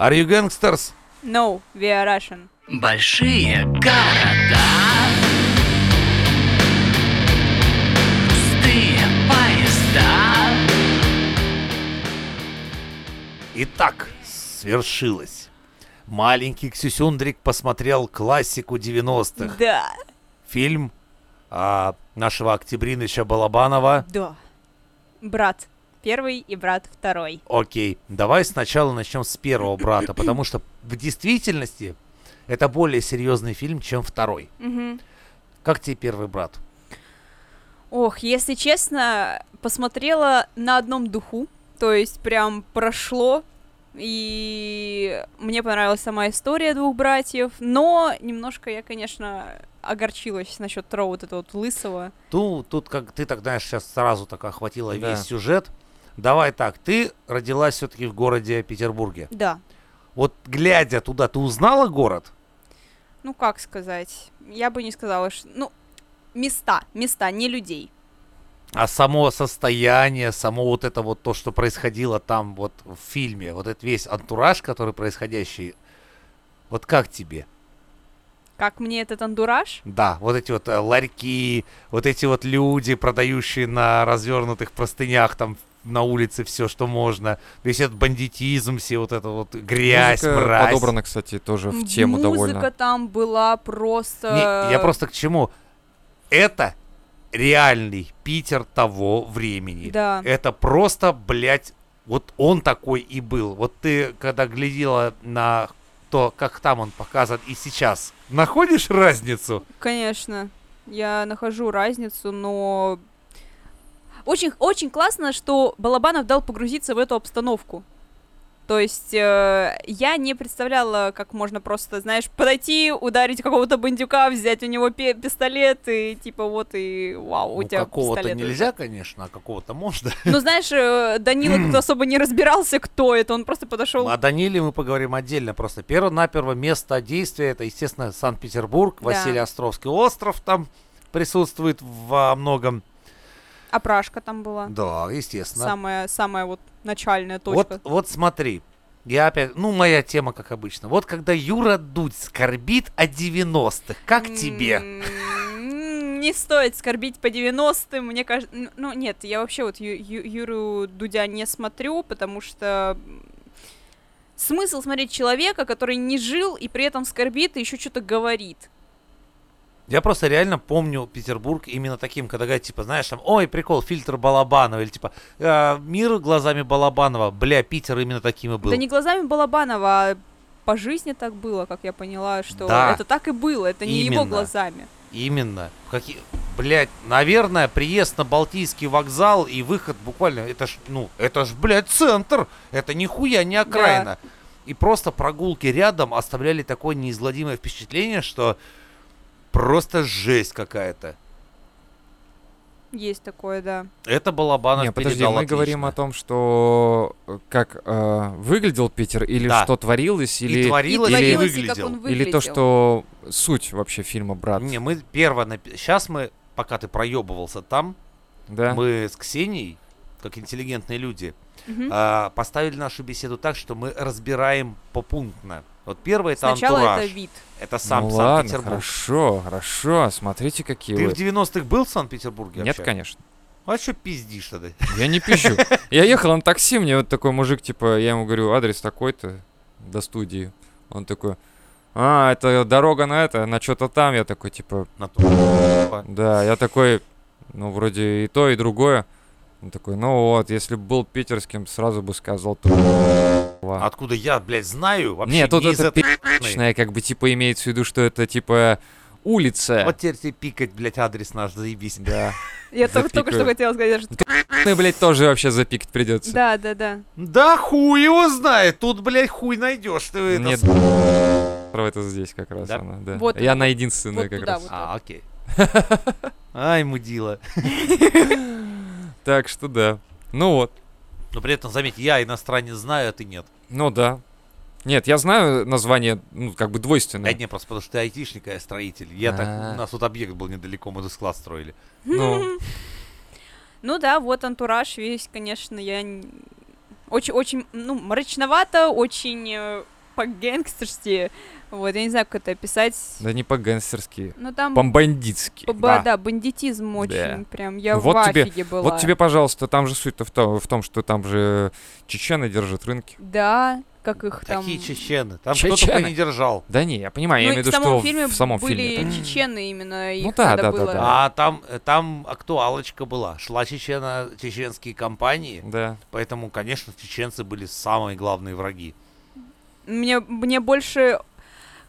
Are you gangsters? No, we are Russian. Большие города Пустые поезда Итак, свершилось. Маленький Ксюсюндрик посмотрел классику 90-х. Да. Фильм а, нашего Октябриныча Балабанова. Да. Брат первый и брат второй. Окей, давай сначала начнем с первого брата, потому что в действительности это более серьезный фильм, чем второй. Мгм. Как тебе первый брат? Ох, если честно, посмотрела на одном духу, то есть прям прошло, и мне понравилась сама история двух братьев, но немножко я, конечно, огорчилась насчет того вот этого вот лысого. Ну, тут, как ты так знаешь, сейчас сразу так охватила Да. весь сюжет. Давай так, ты родилась все-таки в городе Петербурге. Да, Вот глядя туда, ты узнала город? ну как сказать, я бы не сказала, что... Ну, места, места, не людей. А само состояние, само вот это вот то, что происходило там вот в фильме, вот этот весь антураж, который происходящий, вот как тебе? Как мне этот андураж? Да, вот эти вот э, ларьки, вот эти вот люди, продающие на развернутых простынях там на улице все, что можно, весь этот бандитизм, все вот это вот грязь, Музыка мразь. подобрана, кстати, тоже в тему Музыка довольно. там была просто... Не, я просто к чему? Это реальный Питер того времени. Да. Это просто, блядь, вот он такой и был. Вот ты, когда глядела на то, как там он показан и сейчас, находишь разницу? Конечно, я нахожу разницу, но очень, очень классно, что Балабанов дал погрузиться в эту обстановку. То есть э, я не представляла, как можно просто, знаешь, подойти, ударить какого-то бандюка, взять у него пистолет и типа вот и вау, у Ну, тебя какого-то пистолет. нельзя, конечно, а какого-то можно. Ну знаешь, э, Данила тут особо не разбирался, кто это, он просто подошел. О Даниле мы поговорим отдельно. Просто перво-наперво место действия, это, естественно, Санкт-Петербург, Да. Василий Островский остров там присутствует во многом. Опрашка там была. Да, естественно. Самая, самая вот начальная точка. Вот, вот смотри, я опять, ну, моя тема, как обычно. Вот когда Юра Дудь скорбит о 90-х, как тебе? Не стоит скорбить по 90-м, мне кажется... Ну, нет, я вообще вот Ю- Ю- Юру Дудя не смотрю, потому что... Смысл смотреть человека, который не жил и при этом скорбит и еще что-то говорит. Я просто реально помню Петербург именно таким, когда говорят, типа, знаешь, там, ой, прикол, фильтр Балабанова, или типа, «А, мир глазами Балабанова, бля, Питер именно таким и был. Да не глазами Балабанова, а по жизни так было, как я поняла, что Да. это так и было, это не его Именно. глазами. Именно. Какие... Блять, наверное, приезд на Балтийский вокзал и выход буквально, это ж, ну, это ж, блядь, центр. Это нихуя не окраина. И просто прогулки рядом оставляли такое неизгладимое впечатление, что просто жесть какая-то. Есть такое, да. Это Балабанов Не, подожди, передал мы говорим отлично. о том, что э, как э, выглядел Питер, или Да. что творилось, И или, творилось, и и творилось, и как выглядел. он или то, выглядел. что суть вообще фильма «Брат». Не, мы перво... Сейчас мы, пока ты проебывался там, да? мы с Ксенией, как интеллигентные люди, Мгм. а, поставили нашу беседу так, что мы разбираем попунктно. Вот первое это Сначала антураж. это вид. Это сам ну ладно, Санкт-Петербург. хорошо, хорошо, смотрите, какие Ты вы. в 90-х был в Санкт-Петербурге Нет, вообще? конечно. А что пиздишь тогда? Я не пищу. Я ехал на такси, мне вот такой мужик, типа, я ему говорю, адрес такой-то до студии. Он такой, а, это дорога на это, на что-то там. Я такой, типа, На ту- да, я такой, ну, вроде и то, и другое. Он такой, ну вот, если бы был питерским, сразу бы сказал Труба». Откуда я, блядь, знаю? Вообще Нет, тут не это пи***чная, как бы, типа, имеется в виду, что это, типа, улица. Вот теперь тебе пикать, блядь, адрес наш, заебись. Да. Я только, только что хотела сказать, что... Ну, блядь, тоже вообще запикать придется. Да, да, да. Да хуй его знает, тут, блядь, хуй найдешь. Ты это Нет, это здесь как раз она, да. Вот Я на вот как раз. А, окей. Ай, мудила. Так что да. Ну вот. Но при этом, заметь, я иностранец знаю, а ты нет. Ну да. Нет, я знаю название, ну, как бы Да двойственное. не, просто потому что ты айтишник, а я строитель. Я так, А. у нас тут объект был недалеко, мы тут склад строили. Ну, Ну да, вот антураж весь, конечно, я... Очень, очень, ну, мрачновато, очень по-гэнгстерски. Вот, я не знаю, как это описать. Да не по-гангстерски, Ну, там, по-бандитски. по- да. да. бандитизм очень, прям, я Вот в тебе- афиге была. Вот тебе, пожалуйста, там же суть-то в том, в том, что там же чечены держат рынки. Да, как их там... Какие чечены? Там кто только Чечены. не держал. Да не, я понимаю, я Ну, имею и в виду, в самом что фильме в самом были фильме. чечены именно, их да, надо да, да, было... да. А там, там актуалочка была. Шла чечена, чеченские компании, Да. поэтому, конечно, чеченцы были самые главные враги. Мне, мне больше,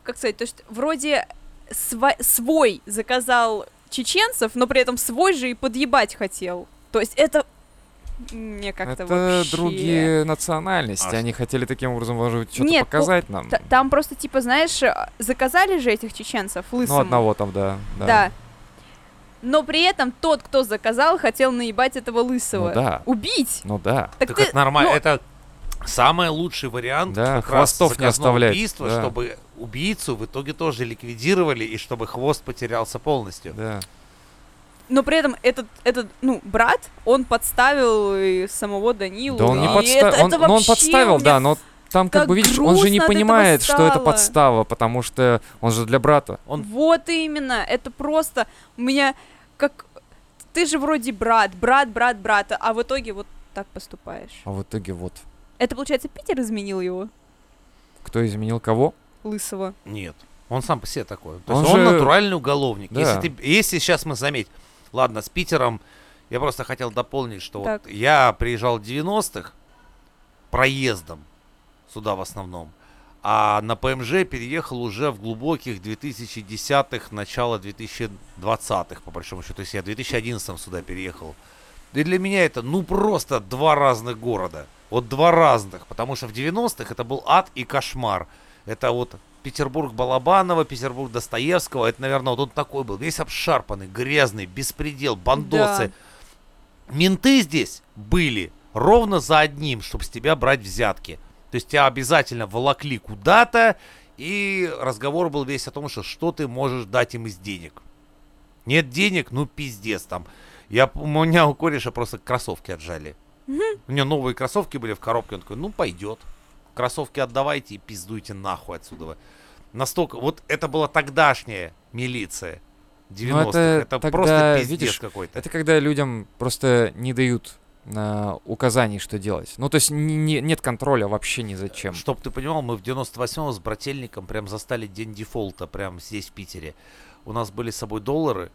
как сказать, то есть вроде сва- свой заказал чеченцев, но при этом свой же и подъебать хотел. То есть это мне как-то Это вообще... другие национальности. А Они хотели таким образом, может что-то Нет, ну, показать нам. Т- Там просто, типа, знаешь, заказали же этих чеченцев Ну, лысому. одного там, да. Да. Да. Но при этом тот, кто заказал, хотел наебать этого лысого. Ну да. Убить! Ну да. Так, Так ты... это нормально. ну, Это самый лучший вариант Да, как хвостов раз не оставлять, убийства, да. чтобы убийцу в итоге тоже ликвидировали и чтобы хвост потерялся полностью. Да. Но при этом этот, этот, ну, брат, он подставил и самого Данилу. Да он не и подставил. Он, это ну, он подставил, меня да, но там, как так бы, видишь, он же не понимает, что это подстава, потому что он же для брата. Он Вот именно, это просто у меня как... Ты же вроде брат, брат, брат, брата, а в итоге вот так поступаешь. А в итоге вот. Это, получается, Питер изменил его, Кто изменил кого? лысого. Нет. Он сам по себе такой. То Он есть он же- натуральный уголовник. Да. Если, ты, если сейчас мы заметь, ладно, с Питером я просто хотел дополнить, что Так. вот я приезжал в 90-х проездом сюда в основном, а на ПМЖ переехал уже в глубоких 2010-х, начало 2020-х, по большому счету. То есть я в 2011 сюда переехал. И для меня это, ну, просто два разных города. Вот два разных. Потому что в 90-х это был ад и кошмар. Это вот Петербург Балабанова, Петербург Достоевского. Это, наверное, вот он такой был. Весь обшарпанный, грязный, беспредел, бандосы. Менты здесь были ровно за одним, чтобы с тебя брать взятки. То есть тебя обязательно волокли куда-то, и разговор был весь о том, что что ты можешь дать им из денег. Нет денег, ну пиздец там. Я, у меня у кореша просто кроссовки отжали. У него новые кроссовки были в коробке, он такой, ну пойдет. Кроссовки отдавайте и пиздуйте нахуй отсюда. Настолько, вот это была тогдашняя милиция. 90-х. это это тогда, просто пиздец видишь, какой-то. Это когда людям просто не дают а, указаний, что делать. Ну, то есть не- не- нет контроля вообще ни за чем. Чтоб ты понимал, мы в 98-м с брательником прям застали день дефолта, прям здесь, в Питере. У нас были с собой доллары,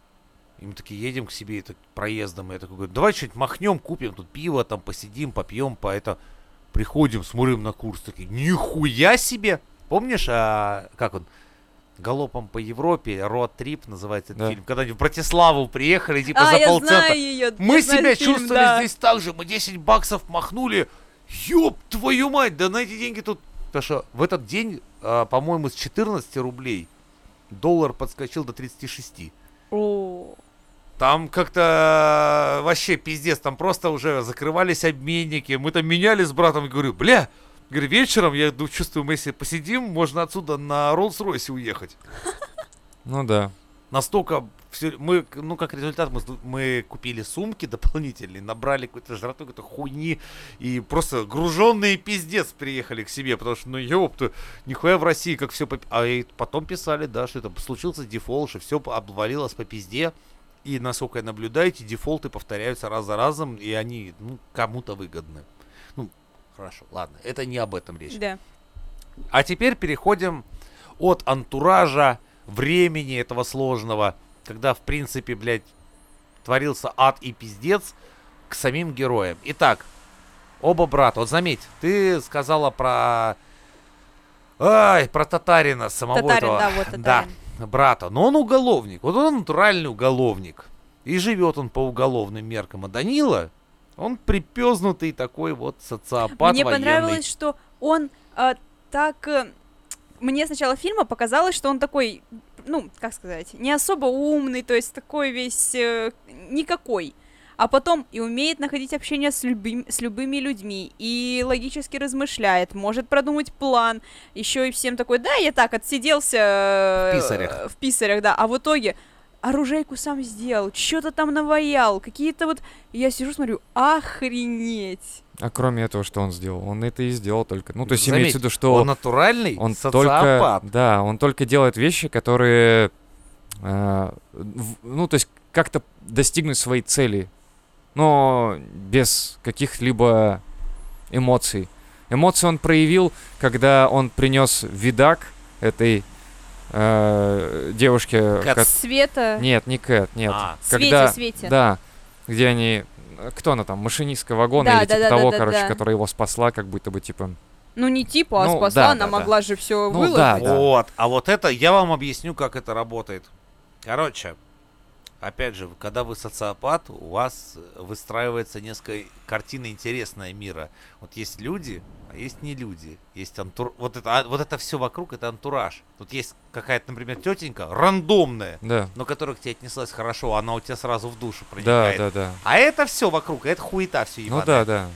и мы такие едем к себе это, проездом, и я такой говорю, давай что-нибудь махнем, купим тут пиво, там посидим, попьем, по это. Приходим, смотрим на курс, такие, нихуя себе! Помнишь, а, как он, Галопом по Европе, Road Trip называется этот Да. фильм, когда они в Братиславу приехали, типа а, за я полцента. знаю ее. Мы себя чувствовали здесь так же. Мы 10 баксов махнули. Ёб твою мать, да на эти деньги тут... Потому что в этот день, а, по-моему, с 14 рублей доллар подскочил до 36. О, Там как-то вообще пиздец, там просто уже закрывались обменники. Мы там меняли с братом, и говорю, бля, говорю, вечером, я чувствую, мы если посидим, можно отсюда на Роллс-Ройсе уехать. Ну да. настолько все, мы, ну, как результат, мы, мы купили сумки дополнительные, набрали какой-то жратвы, какой-то хуйни, и просто груженные пиздец приехали к себе, потому что, ну, ёпта, нихуя в России, как все... А и потом писали, да, что это случился дефолт, что все обвалилось по пизде, и, насколько я наблюдаю, эти дефолты повторяются раз за разом, и они, ну, кому-то выгодны. Ну, хорошо, ладно, это не об этом речь. да. А теперь переходим от антуража, времени этого сложного, когда, в принципе, блядь, творился ад и пиздец, к самим героям. Итак, оба брата. Вот заметь, ты сказала про... Ай, про татарина самого Татарин, этого. да, вот татарин. Да, брата. Но он уголовник. Вот он натуральный уголовник. И живет он по уголовным меркам. А Данила, он припезнутый такой вот социопат Мне военный. понравилось, что он а, так... э, Мне сначала фильма показалось, что он такой, ну, как сказать, не особо умный, то есть такой весь э, никакой. А потом и умеет находить общение с, любым, с любыми людьми, и логически размышляет, может продумать план, еще и всем такой, да, я так отсиделся... э, В писарях. В писарях, да. А в итоге оружейку сам сделал, что-то там наваял, какие-то вот... Я сижу, смотрю, охренеть. А кроме этого, что он сделал? Он это и сделал только. Ну, то есть Заметь, имеется в виду, что Он натуральный он социопат. только, да, он только делает вещи, которые, э, в- ну, то есть как-то достигнуть своей цели, но без каких-либо эмоций. Эмоции он проявил, когда он принес видак этой э, девушке. Кэт. ко- Света... Нет, не Кэт, нет. А. Свете, когда, Свете. Да, где они... Кто она там? Машинистка вагона Да, или да, типа да, того, да, да, короче, да. которая его спасла, как будто бы типа... Ну, не типа, а Ну, спасла, да, она да, да. могла же все Ну, выложить. да, да. Вот, а вот это, я вам объясню, как это работает. Короче, опять же, когда вы социопат, у вас выстраивается несколько картина интересная мира. Вот есть люди, а есть не люди. Есть антур... Вот это, а, вот это все вокруг, это антураж. Тут есть какая-то, например, тетенька, рандомная, Да, но которая к тебе отнеслась хорошо, она у тебя сразу в душу да, проникает. да, да. А это все вокруг, это хуета все Ну да, да.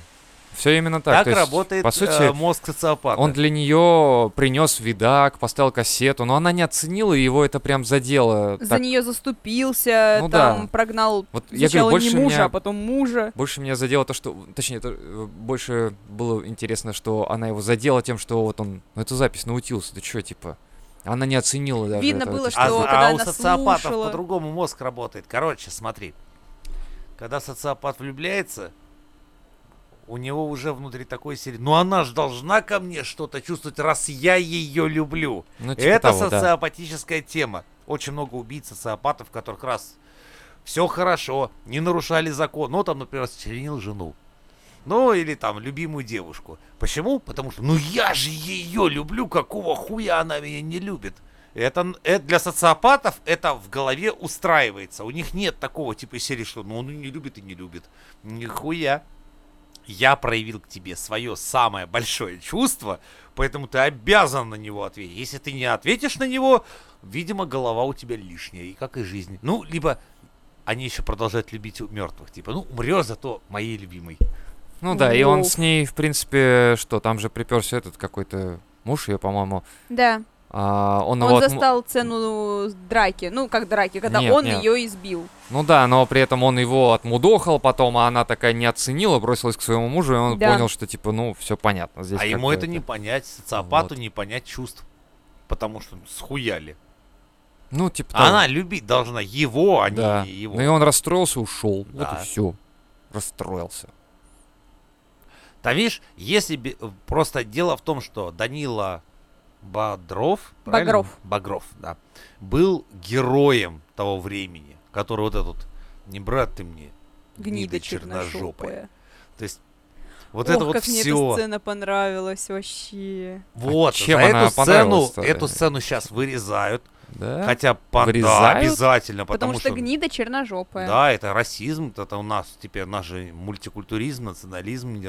Все именно так. Так, то есть, работает По сути, э, мозг социопата. он для нее принес видак, поставил кассету, но она не оценила, и его это прям задело. За так. нее заступился, Ну там да. прогнал Вот я говорю, не больше мужа, меня, а потом мужа. больше меня задело то, что... Точнее, это, э, больше было интересно, что она его задела тем, что вот он... Ну, эту запись научился, ты что, типа... Она не оценила даже Видно этого, было, ты что А, когда а у она социопатов слушала- по-другому мозг работает. Короче, смотри. Когда социопат влюбляется, у него уже внутри такой серии. Ну она же должна ко мне что-то чувствовать, раз я ее люблю. Ну, типа Это того, да. социопатическая тема. Очень много убийц социопатов, которых раз все хорошо, не нарушали закон. Ну, там, например, членил жену. Ну, или там любимую девушку. Почему? Потому что, ну я же ее люблю, какого хуя она меня не любит? Это, это для социопатов это в голове устраивается. У них нет такого типа серии, что ну он не любит и не любит. Нихуя. Я проявил к тебе свое самое большое чувство, поэтому ты обязан на него ответить. Если ты не ответишь на него, видимо, голова у тебя лишняя, и как и жизнь. Ну, либо они еще продолжают любить мертвых. Типа, ну, умрешь, зато моей любимой. Ну да, и он Воу. с ней, в принципе, что, там же приперся этот какой-то муж ее, по-моему. Да. А, он, Он его застал цену драки. Ну, как драки, когда Нет, он нет. ее избил. Ну да, но при этом он его отмудохал потом, а она такая не оценила, бросилась к своему мужу, и он Да. понял, что типа, ну, все понятно. Здесь а ему это не понять, социопату не понять чувств. Потому что схуяли. Ну, типа А того. Она любить должна его, а Да. не его. Ну и он расстроился, ушел. Вот Да. и все. Расстроился. Да видишь, если бы просто дело в том, что Данила Бодров, правильно? Багров. Багров, да, был героем того времени, который вот этот, не брат ты мне, Гнида черножопая. черножопая. То есть вот Ох, это вот как мне эта все. сцена понравилась вообще. Вот, чем за она эту сцену, эту сцену сейчас вырезают, Да? хотя по- да, обязательно, Потому, потому, что, гнида черножопая. Да, это расизм, это у нас теперь наш же мультикультуризм, национализм не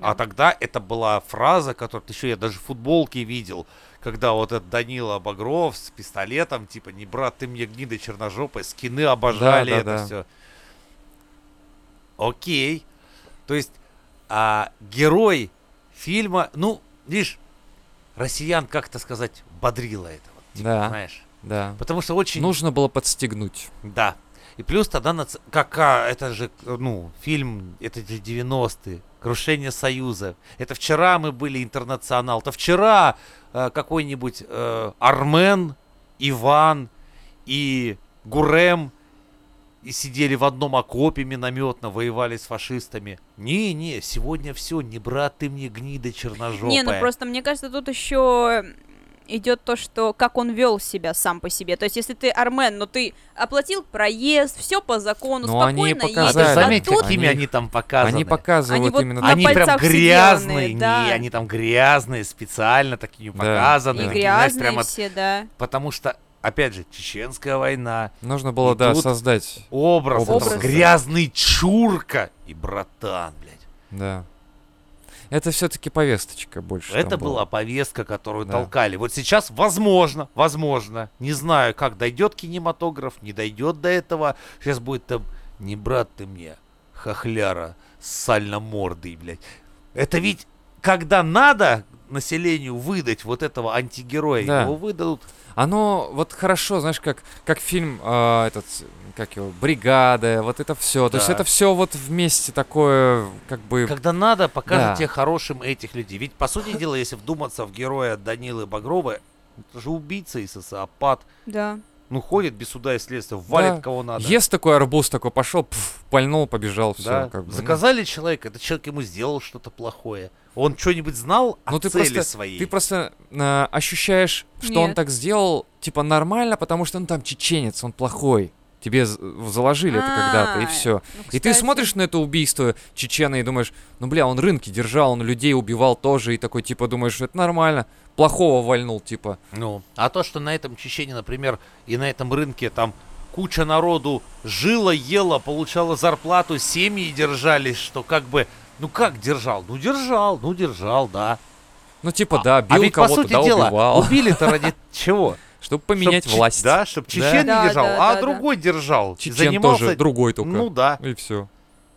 А Да. тогда это была фраза, которую еще я даже в футболке видел, когда вот этот Данила Багров с пистолетом, типа, не брат, ты мне гнида черножопая, скины обожали да, это да. все. Окей. То есть а, герой фильма, ну, видишь, россиян, как это сказать, бодрило это. Вот, типа, Да. Знаешь? Да. Потому что очень... Нужно было подстегнуть. Да. И плюс тогда, нац- как, а, это же, ну, фильм, это же 90-е, Крушение Союза. Это вчера мы были интернационал. То вчера э, какой-нибудь э, Армен, Иван и Гурем и сидели в одном окопе минометно, воевали с фашистами. Не-не, сегодня все, не брат ты мне гнида черножопая. Не, ну просто мне кажется, тут еще идет то, что как он вел себя сам по себе. То есть, если ты Армен, но ты оплатил проезд, все по закону, Ну, они спокойно А показали. едешь. заметь, А тут какими Они- они там показаны. Они показывают Они вот именно на так. Они прям грязные, да. не, они там грязные, специально такие Да, показаны. и да. грязные прямо- все, да. потому что, опять же, чеченская война, Нужно было, да, Идут создать. образ, Образ. этого грязный чурка и братан, блядь. Да. Это все-таки повесточка больше. Это была повестка, которую Да. толкали. Вот сейчас, возможно, возможно, не знаю, как дойдет кинематограф, не дойдет до этого. Сейчас будет там, не брат ты мне, хохляра, с сальномордой, блядь. Это ведь, когда надо, населению выдать вот этого антигероя, Да. его выдадут. Оно вот хорошо, знаешь, как, как фильм а, этот, как его, «Бригада», вот это все. То есть Да. это все вот вместе такое, как бы... Когда надо, покажете Да. хорошим этих людей. Ведь, по сути дела, если вдуматься в героя Данилы Багрова, это же убийца и социопат. Да. Ну, ходит без суда и следствия, валит Да. кого надо. Ест такой арбуз, такой пошел, пф, пальнул, побежал, все. Да. Как бы, ну. Заказали человека, этот человек ему сделал что-то плохое. Он что-нибудь знал о Ну, ты цели просто- своей. Ты просто э, ощущаешь, что он Нет. так сделал, типа, нормально, потому что он там чеченец, он плохой. Тебе заложили это когда-то, и А, все. ну, И ты смотришь на это убийство чечена и думаешь, ну бля, он рынки держал, он людей убивал тоже, и такой типа думаешь, это нормально, плохого вальнул, типа. Ну, а то, что на этом Чечене, например, и на этом рынке там куча народу жила, ела, получала зарплату, семьи держались, что как бы, ну как держал? Ну держал, ну держал, да. Ну типа да, а бил ведь, по кого-то, сути да, дела, убивал, убили-то ради чего? Чтобы поменять Чтоб власть. Да, чтобы Чечен Да, не держал, да, а да, да. другой держал. Чечен занимался... тоже другой только. Ну да. И все.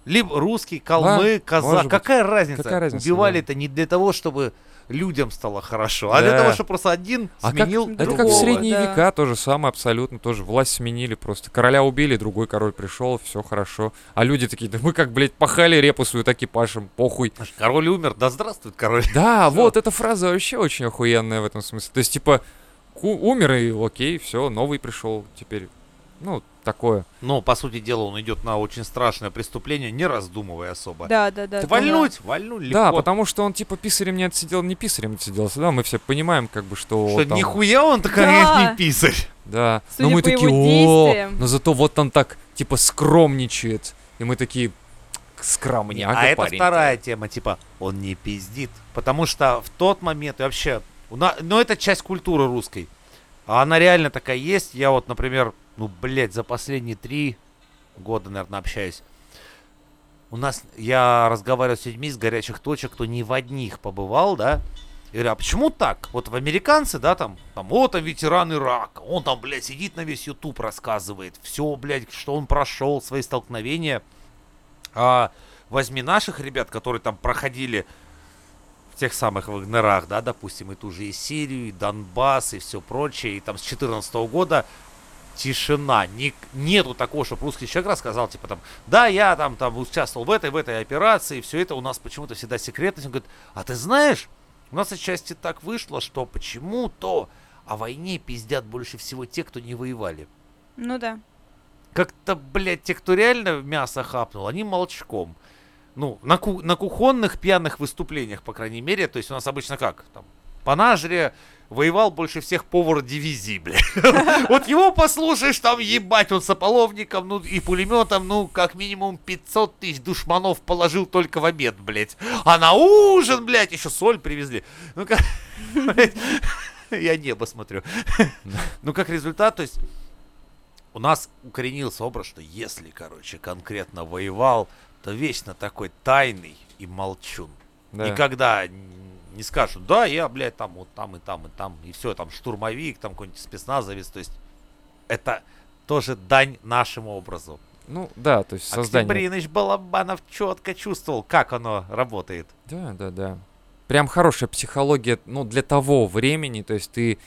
Либо русский, калмык, казах. быть. Какая разница? Какая разница, Убивали да. это не для того, чтобы людям стало хорошо, а для Да. того, чтобы просто один А как- сменил Это как в Другого, средние да. века, то же самое абсолютно, тоже власть сменили просто. Короля убили, другой король пришел, все хорошо. А люди такие, да мы как, блядь, пахали репу свою, так и пашем, похуй. Король умер, да здравствует король. Да, вот эта фраза вообще очень охуенная в этом смысле. То есть, типа, умер и окей, все, новый пришел теперь. Ну, такое. Но, по сути дела, он идет на очень страшное преступление, не раздумывая особо. Да, да, да. Ты да. вальнуть, вальнуть легко. Да, потому что он типа писарем не отсидел, не писарем отсиделся. Да, мы все понимаем, как бы, что. Что там- нихуя он-то, Да. конечно, не писарь. Да. Судя но мы по такие, его о, действиям». но зато вот он так, типа, скромничает. И мы такие, скромняга а это парень-то». вторая тема, типа, он не пиздит. Потому что в тот момент и вообще, на- ну это часть культуры русской. А она реально такая есть. Я вот, например, ну, блядь, за последние три года, наверное, общаюсь. У нас, я разговариваю с людьми с горячих точек, кто ни в одних побывал, да, и говорю, а почему так? Вот в американцы, да, там, там, вот там ветеран Ирака, он там, блядь, сидит на весь YouTube, рассказывает, все, блядь, что он прошел, свои столкновения. А возьми наших ребят, которые там проходили тех самых Вагнерах, да, допустим, и ту же и Сирию, и Донбасс, и все прочее, и там с 14 года тишина. Ни- нету такого, чтобы русский человек рассказал, типа там, да, я там, там участвовал в этой, в этой операции, все это у нас почему-то всегда секретность. Он говорит, а ты знаешь, у нас отчасти так вышло, что почему-то о войне пиздят больше всего те, кто не воевали. Ну да. Как-то, блядь, те, кто реально мясо хапнул, они молчком. Ну, на, ку- на кухонных пьяных выступлениях, по крайней мере, то есть у нас обычно как? Там, по нажре воевал больше всех повар дивизии, блядь. Вот его послушаешь, там ебать, он с ополовником, ну и пулеметом, ну, как минимум 500 тысяч душманов положил только в обед, блядь. А на ужин, блядь, еще соль привезли. Ну, как... Я небо смотрю. Ну, как результат, то есть у нас укоренился образ, что если, короче, конкретно воевал, то вечно такой тайный и молчун. Да. Никогда не скажут, да, я, блядь, там, вот там и там и там, и все, там штурмовик, там какой-нибудь спецназовец, то есть это тоже дань нашему образу. Ну, да, то есть создание. Октябриныч Балабанов четко чувствовал, как оно работает. Да, да, да. Прям хорошая психология, ну, для того времени, то есть ты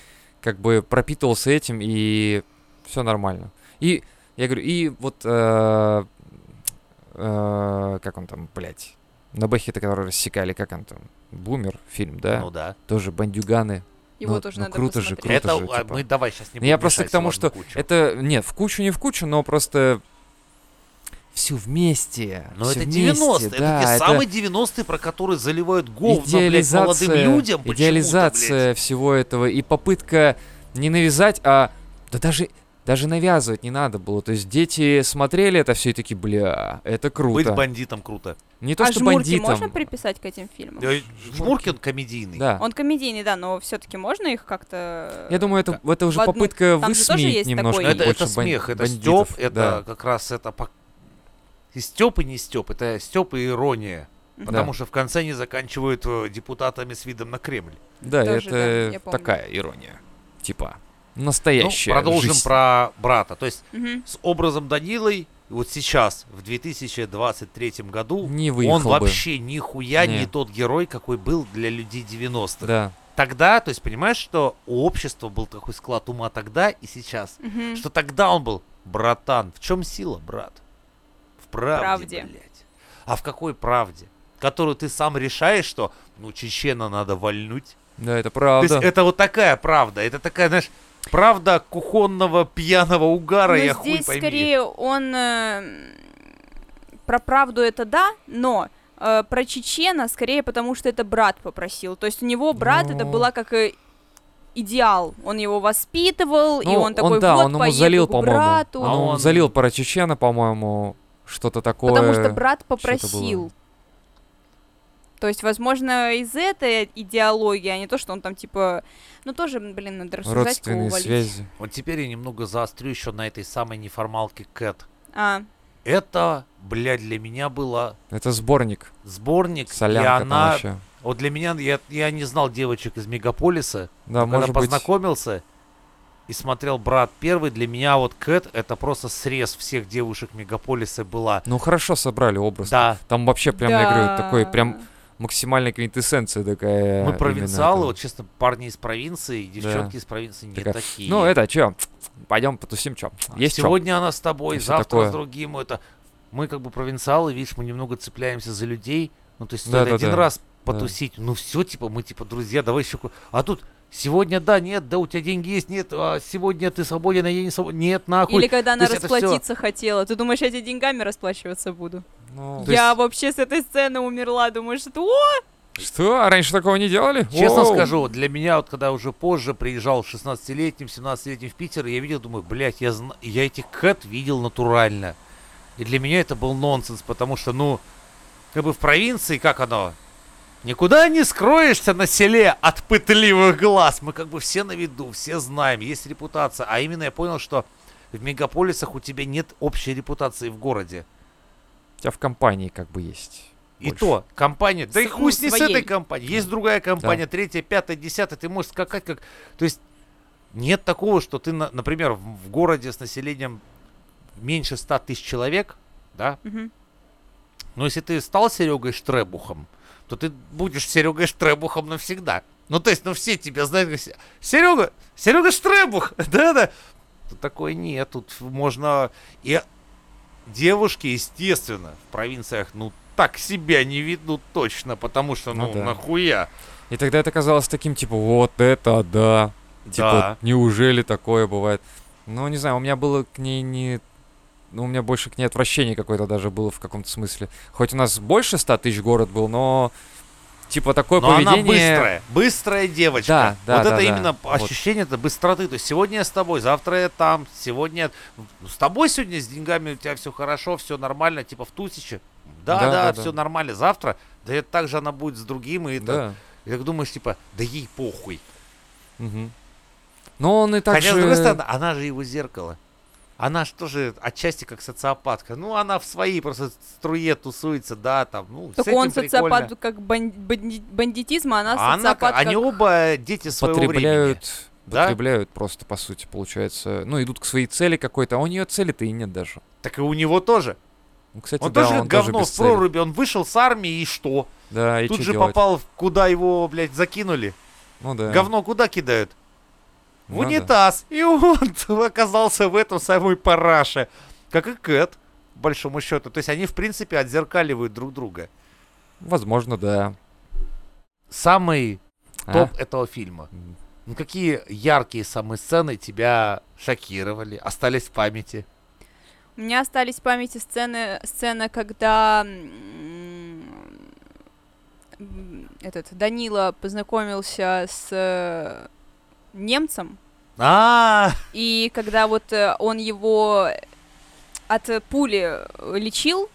как бы пропитывался этим, и все нормально. И, я говорю, и вот, э, э, как он там, блядь, на Бэхе-то, который рассекали, как он там, Бумер фильм, да? Ну да. Тоже бандюганы. Его Ну, тоже ну, надо круто же, посмотреть. круто это же, типа. мы давай сейчас не Ну, я будем просто к тому, что кучу. Это, нет, в кучу не в кучу, но просто все вместе. Но всё это вместе, 90-е, да, это те это самые 90-е, про которые заливают говно, блядь, молодым людям. идеализация всего этого и попытка не навязать, а да даже даже навязывать не надо было. То есть дети смотрели это все и такие, бля, это круто. Быть бандитом круто. Не то, а что Жмурки бандитам. можно приписать к этим фильмам? Э, Жмуркин комедийный. Да. Он комедийный, да, но все-таки можно их как-то... Я думаю, это, это уже одну- попытка там высмеять есть немножко такой- Это, больше это бан- смех, это бандитов. степ, это Да. как раз это по- и степ и не степ, это степ и ирония. Потому что в конце они заканчивают э, депутатами с видом на Кремль. Да, Тоже, да, это помню. такая ирония. Типа, Ну, настоящая продолжим жизнь. про брата. То есть Мгм. с образом Данилой И вот сейчас, в 2023 году, Не выехал он бы. вообще нихуя не Не. тот герой, какой был для людей 90-х. Да. Тогда, то есть понимаешь, что у общества был такой склад ума тогда и сейчас, Мгм. что тогда он был, братан, в чем сила, брат? В правде, Правде. блядь. А в какой правде? Которую ты сам решаешь, что, ну, чечена надо вальнуть. Да, это То правда. есть это вот такая правда. Это такая, знаешь, правда кухонного пьяного угара, Но я хуй здесь пойми. скорее он э, про правду это да, но э, про Чечена скорее потому, что это брат попросил. То есть у него брат это Ну. была как э, идеал. Он его воспитывал, и Ну, он такой да, вот он ему залил, к по-моему. брату. А Он, он- залил про Чечена, по-моему, что-то такое. Потому что брат было. попросил. То есть, возможно, из этой идеологии, а не то, что он там типа, ну тоже, блин, надо рассуждать, Родственные связи. Вот теперь я немного заострю еще на этой самой неформалке Кэт. А, Это, блядь, для меня было Это сборник. сборник, и Солянка там она... вообще. Вот для меня, я, я не знал девочек из Мегаполиса, Да, когда может быть. познакомился и смотрел «Брат первый», для меня вот Кэт это просто срез всех девушек Мегаполиса была. Ну хорошо собрали образ. Да, Там вообще прям, я говорю, такой да. прям максимальная квинтэссенция такая. мы провинциалы, вот честно, парни из провинции, девчонки из провинции не Такая, такие. Ну это чё, пойдем потусим, чё? Есть чё? Сегодня она с тобой, И завтра такое. с другим. Это мы как бы провинциалы, видишь, мы немного цепляемся за людей. Ну, то есть Да, стоит да, один да. раз потусить, ну все, типа, мы типа друзья, давай еще. А тут сегодня да, нет, да, у тебя деньги есть, нет, а сегодня ты свободен, а я не свободен, нет, нахуй. Или когда она расплатиться хотела. Ты думаешь, я тебе деньгами расплачиваться буду? Ну, я есть- вообще с этой сцены умерла. Думаешь, что о, Что? А раньше такого не делали? Честно Воу. скажу, для меня, вот когда уже позже приезжал 16-летним, 17-летним в Питер, я видел, думаю, блядь, я, зна- я этих кэт видел натурально. И для меня это был нонсенс, потому что, ну, как бы в провинции, как оно? Никуда не скроешься на селе от пытливых глаз. Мы как бы все на виду, все знаем, есть репутация. А именно я понял, что в мегаполисах у тебя нет общей репутации в городе. У тебя в компании как бы есть. И больше. то, компания, да и С- хуй с ней с этой компанией. Есть другая компания, третья, пятая, десятая, ты можешь скакать как... То есть нет такого, что ты, на- например, в, в городе с населением меньше 100 тысяч человек, да, Мгм. но если ты стал Серегой Штребухом, то ты будешь Серегой Штребухом навсегда. Ну, то есть, ну, все тебя знают, как Серега, Серега Штребух, да-да. Тут такое нет, тут можно... И девушки, естественно, в провинциях, ну, так себя не ведут точно, потому что, Ну ну, да. нахуя? И тогда это казалось таким, типа, вот это да. Типа, Да. неужели такое бывает? Ну, не знаю, у меня было к ней не... Ну, у меня больше к ней отвращение какое-то даже было в каком-то смысле. Хоть у нас больше 100 тысяч город был, но... Типа, такое Но поведение... она быстрая, быстрая девочка. Да, да, вот да, это да. именно Вот. ощущение это быстроты. То есть сегодня я с тобой, завтра я там, сегодня с тобой сегодня с деньгами у тебя все хорошо, все нормально, типа в тысяче. Да, Да, да, да, все да. нормально. Завтра, да это так же она будет с другим, и Да. и так думаешь, типа, да ей похуй. Мгм. Но он и так Хотя, же... с другой стороны, она же его зеркало. Она же тоже отчасти как социопатка. Ну, она в своей просто струе тусуется, да, там, ну, этим он прикольно. социопат как бан- банди- бандитизм, а она А она, социопат они как- оба дети своего времени. потребляют, Да? потребляют просто, по сути, получается. Ну, идут к своей цели какой-то, а у нее цели-то и нет даже. Так и у него тоже. Ну, кстати, Он да, тоже он тоже говно без в проруби, он вышел с армии и что? Да, и Тут же делать? попал, куда его, блядь, закинули. Ну да. Говно куда кидают? В Ну да. унитаз. И он оказался в этом самой параше. Как и Кэт, по большому счету. То есть они, в принципе, отзеркаливают друг друга. Возможно, да. Самый А? топ этого фильма. Ну какие яркие самые сцены тебя шокировали, остались в памяти? У меня остались в памяти сцены, сцена, когда этот Данила познакомился с немцем, А, и когда вот э, он его от пули лечил,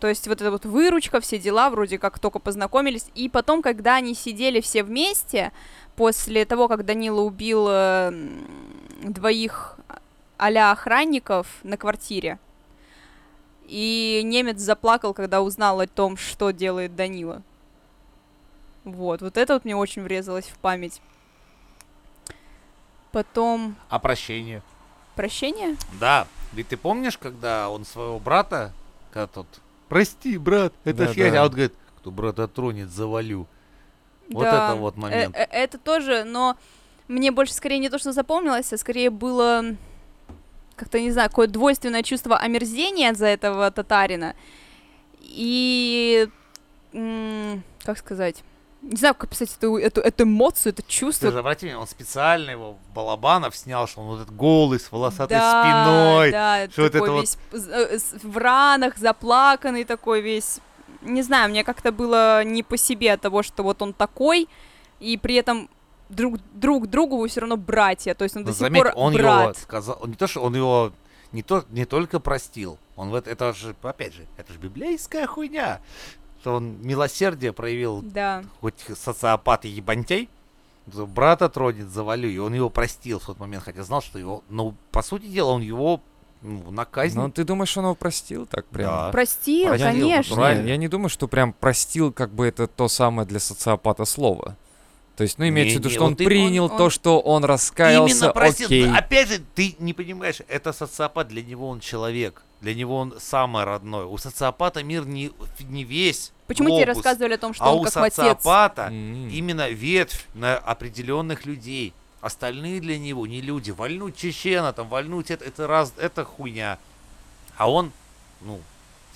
то есть вот эта вот выручка, все дела, вроде как только познакомились. И потом, когда они сидели все вместе, после того, как Данила убил э, двоих а охранников на квартире, и немец заплакал, когда узнал о том, что делает Данила. Вот, вот это вот мне очень врезалось в память. Потом а прощение? прощение. Да. Ведь ты помнишь, когда он своего брата, когда тот, прости, брат, это Да, ж я, да. а он говорит, кто брата тронет, завалю. Вот Да. это вот Э, момент. э, это тоже, но мне больше скорее не то, что запомнилось, а скорее было как-то, не знаю, какое двойственное чувство омерзения за этого татарина. И, как сказать, не знаю, как описать эту, эту, эту эмоцию, это чувство. Ты обрати внимание, он специально его Балабанов снял, что он вот этот голый, с волосатой да, спиной. Да, что вот такой это вот- весь з- э, в ранах, заплаканный такой весь. Не знаю, мне как-то было не по себе от того, что вот он такой, и при этом друг, друг другу вы все равно братья, то есть он Но до сих заметь, пор он его брат. сказал, он не то, что он его не, то, не только простил, он в это, это же, опять же, это же библейская хуйня, что он милосердие проявил, Да. хоть социопат и ебантей, брата тронет, завалю, и он его простил в тот момент, хотя знал, что его, ну, по сути дела, он его ну, на казнь. Ну, ты думаешь, он его простил так прям? Да. Простил, Простил, конечно. натурально. Не, я не думаю, что прям простил, как бы это то самое для социопата слово. То есть, ну, имеется в виду, Не-не, что он принял он- то, он- что он раскаялся, Именно простил. окей. Опять же, ты не понимаешь, это социопат, для него он человек. Для него он самое родное. У социопата мир не, не весь. Почему тебе глобус, рассказывали о том, что а он у как отец? социопата М. именно ветвь на определенных людей. Остальные для него не люди. Вольнуть чечена, там, вольнуть это, это раз, это хуйня. А он, ну,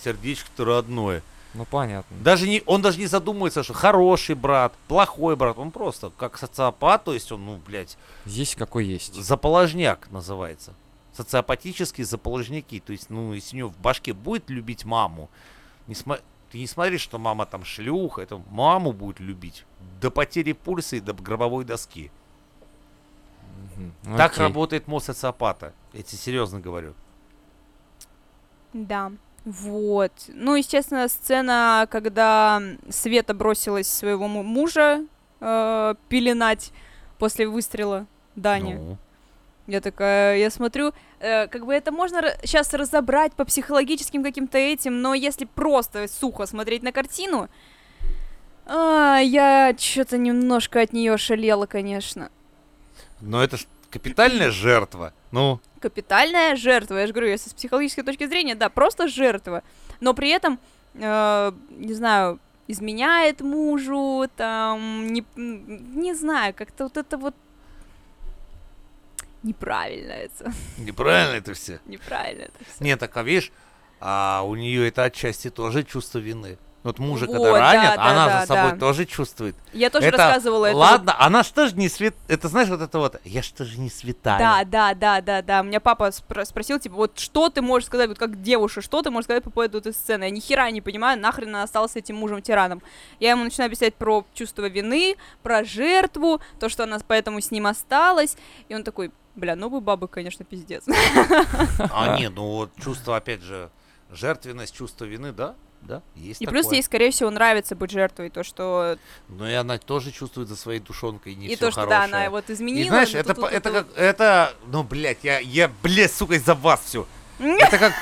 сердечко-то родное. Ну, понятно. Даже не, он даже не задумывается, что хороший брат, плохой брат. Он просто как социопат, то есть он, ну, блядь, Есть какой есть. Заположняк называется. Социопатические заположняки. То есть, ну, если у него в башке будет любить маму, не смо- ты не смотри, что мама там шлюха, это маму будет любить. До потери пульса и до гробовой доски. Мгм. Так Окей. работает мозг социопата. Я тебе серьезно говорю. Да. Вот. Ну, естественно, сцена, когда Света бросилась своего му- мужа э, пеленать после выстрела Дани. Ну, Я такая, я смотрю, э, как бы это можно сейчас разобрать по психологическим каким-то этим, но если просто сухо смотреть на картину, а, я что-то немножко от нее шалела, конечно. но это капитальная жертва. Ну, Капитальная жертва, я же говорю, если с психологической точки зрения, да, просто жертва, но при этом, э, не знаю, изменяет мужу, там, не, не знаю, как-то вот это вот неправильно это, неправильно это все. неправильно это всё. Нет, так а видишь, а у нее это отчасти тоже чувство вины. Вот мужа, Вот, когда да, ранят, да, она да, за собой да. тоже чувствует. Я тоже Это- рассказывала это. вот- Ладно, она ж тоже не свет... Это знаешь, вот это вот, я ж тоже не святая. Да, да, да, да, да. У меня папа спро- спросил, типа, вот что ты можешь сказать, вот как девушка, что ты можешь сказать по поводу этой сцены? Я ни хера не понимаю, нахрен она осталась этим мужем-тираном. Я ему начинаю объяснять про чувство вины, про жертву, то, что она поэтому с ним осталась. И он такой, бля, ну вы бабы, конечно, пиздец. А нет, ну вот чувство, опять же, жертвенность, чувство вины, да, да, есть И такое. плюс ей, скорее всего, нравится быть жертвой, то, что... Но и она тоже чувствует за своей душонкой не и то, что, хорошее. да, она вот изменила. И знаешь, ну, это, по- это как, это, ну, блядь, я, я, блядь, сука, из-за вас все. Это как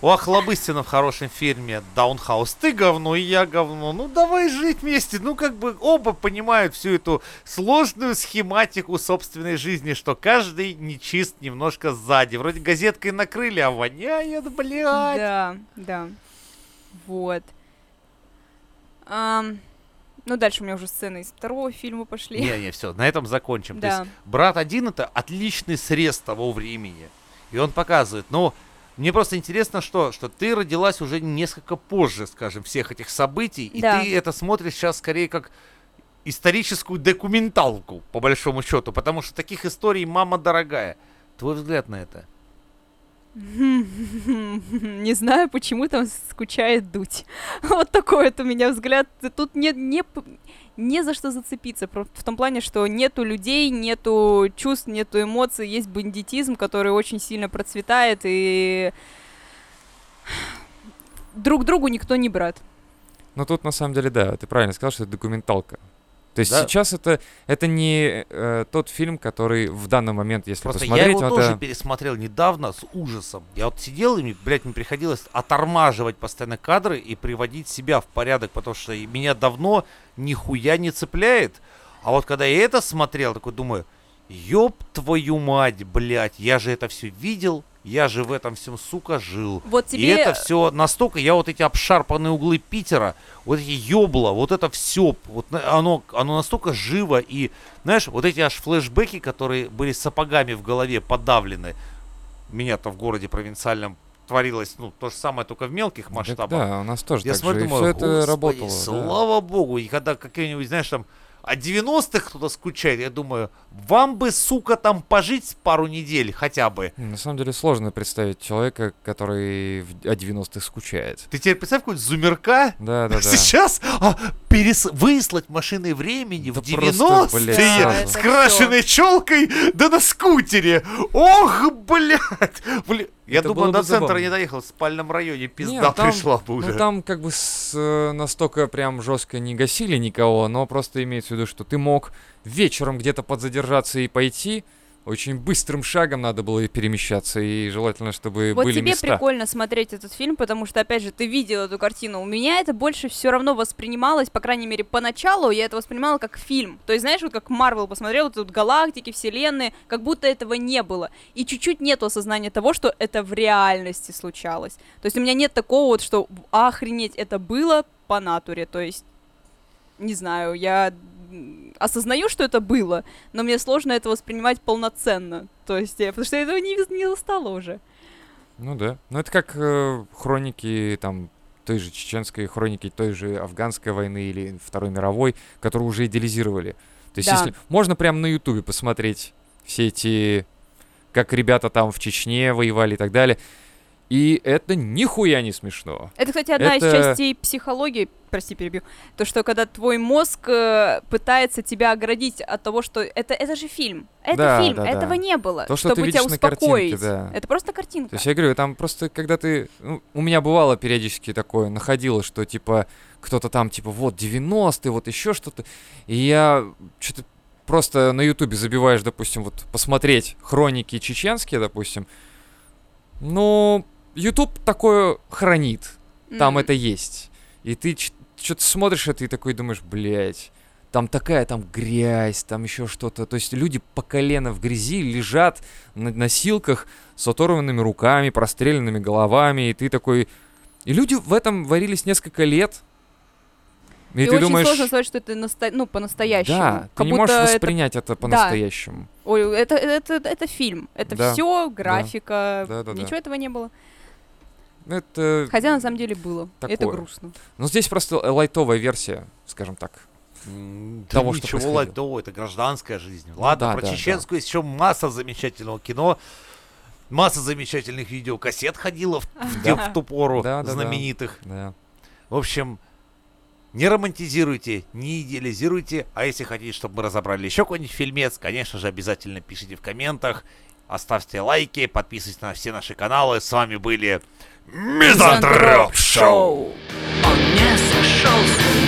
у Охлобыстина в хорошем фильме Даунхаус. Ты говно, и я говно. Ну, давай жить вместе. Ну, как бы оба понимают всю эту сложную схематику собственной жизни, что каждый нечист немножко сзади. Вроде газеткой накрыли, а воняет, блядь. Да, да. Вот. Ам, ну, дальше у меня уже сцены из второго фильма пошли. Не-не, все, на этом закончим. То Да. есть брат один это отличный срез того времени. И он показывает, ну, мне просто интересно, что, что ты родилась уже несколько позже, скажем, всех этих событий, и Да. ты это смотришь сейчас скорее как историческую документалку, по большому счету, потому что таких историй мама дорогая. Твой взгляд на это? Не знаю, почему там скучает дуть. Вот такой вот у меня взгляд. Тут нет не, не за что зацепиться. В том плане, что нету людей, нету чувств, нету эмоций. Есть бандитизм, который очень сильно процветает, и друг другу никто не брат. Ну тут на самом деле, да, ты правильно сказал, что это документалка. То есть Да. сейчас это, это не э, тот фильм, который в данный момент, если Просто я посмотреть, его он тоже это- пересмотрел недавно с ужасом. Я вот сидел, и, мне, блядь, мне приходилось отормаживать постоянно кадры и приводить себя в порядок, потому что меня давно нихуя не цепляет. А вот когда я это смотрел, такой думаю, ёб твою мать, блядь, я же это все видел, я же в этом всем, сука, жил. Вот И тебе... это все настолько, я вот эти обшарпанные углы Питера, вот эти ёбла, вот это все, вот оно, оно настолько живо и, знаешь, вот эти аж флешбеки, которые были сапогами в голове подавлены, меня-то в городе провинциальном творилось, ну, то же самое, только в мелких Так масштабах. да, у нас тоже Я так смотрю, же, и думаю, все это «Господи, работало. да. слава богу, и когда какие-нибудь, знаешь, там, о 90-х кто-то скучает, я думаю, вам бы, сука, там пожить пару недель хотя бы. На самом деле сложно представить человека, который о 90-х скучает. Ты теперь представь какой-нибудь зумерка, Да, да, да. Сейчас а, перес... выслать машиной времени Да в просто, блядь, 90-е сразу. с Это крашеной челкой, да на скутере. Ох, блядь. Бля- Я Это думаю, до центра забавно. не доехал, в спальном районе пизда Не, там- пришла бы уже. Ну там как бы с, э, настолько прям жестко не гасили никого, но просто имеется в виду, что ты мог вечером где-то подзадержаться и пойти. Очень быстрым шагом надо было перемещаться, и желательно, чтобы Вот были тебе места. прикольно смотреть этот фильм, потому что, опять же, ты видел эту картину. У меня это больше все равно воспринималось, по крайней мере, поначалу я это воспринимала как фильм. То есть, знаешь, вот как Марвел посмотрел, вот тут галактики, вселенные, как будто этого не было. И чуть-чуть нету осознания того, что это в реальности случалось. То есть у меня нет такого вот, что охренеть, это было по натуре. То есть, не знаю, я осознаю, что это было, но мне сложно это воспринимать полноценно. То есть, потому что я этого не, не застала уже. Ну да. Ну это как э, хроники там той же чеченской хроники, той же афганской войны или Второй мировой, которую уже идеализировали. То есть Да. если можно прямо на Ютубе посмотреть все эти, как ребята там в Чечне воевали и так далее. И это нихуя не смешно. Это, кстати, одна из Это- частей психологии, прости, перебью, то, что когда твой мозг э, пытается тебя оградить от того, что это, это же фильм, это Да, фильм, да, да. этого не было, То, что чтобы ты тебя на картинке, успокоить. да. Это просто картинка. То есть я говорю, там просто, когда ты... ну, у меня бывало периодически такое, находило, что, типа, кто-то там, типа, вот, 90-е, вот еще что-то. И я что-то просто на ютубе забиваешь, допустим, вот, посмотреть хроники чеченские, допустим. Ну, ютуб такое хранит. Там М. это есть. И ты что-то смотришь это и такой думаешь, блядь, там такая там грязь, там еще что-то. То есть люди по колено в грязи лежат на носилках с оторванными руками, простреленными головами, и ты такой... И люди в этом варились несколько лет. И, И, ты очень думаешь... сложно сказать, что это насто... ну, по-настоящему. Да, ты Как не будто можешь это... воспринять это по-настоящему. Ой, это, это, это фильм. Это Да. все графика. Да, да, да. Ничего этого не было. Это... Хотя на самом деле было. Это Такое. грустно. Ну, здесь просто лайтовая версия, скажем так. Да того, что ничего лайтового, это гражданская жизнь. Ладно, да, про да, чеченскую есть еще масса замечательного кино. Масса замечательных видеокассет ходила в, в те- в ту пору, Да, да, да. знаменитых. Да. В общем, не романтизируйте, не идеализируйте, а если хотите, чтобы мы разобрали еще какой-нибудь фильмец, конечно же, обязательно пишите в комментах, оставьте лайки, подписывайтесь на все наши каналы. С вами были Мизантроп Шоу! Он не сошел с ума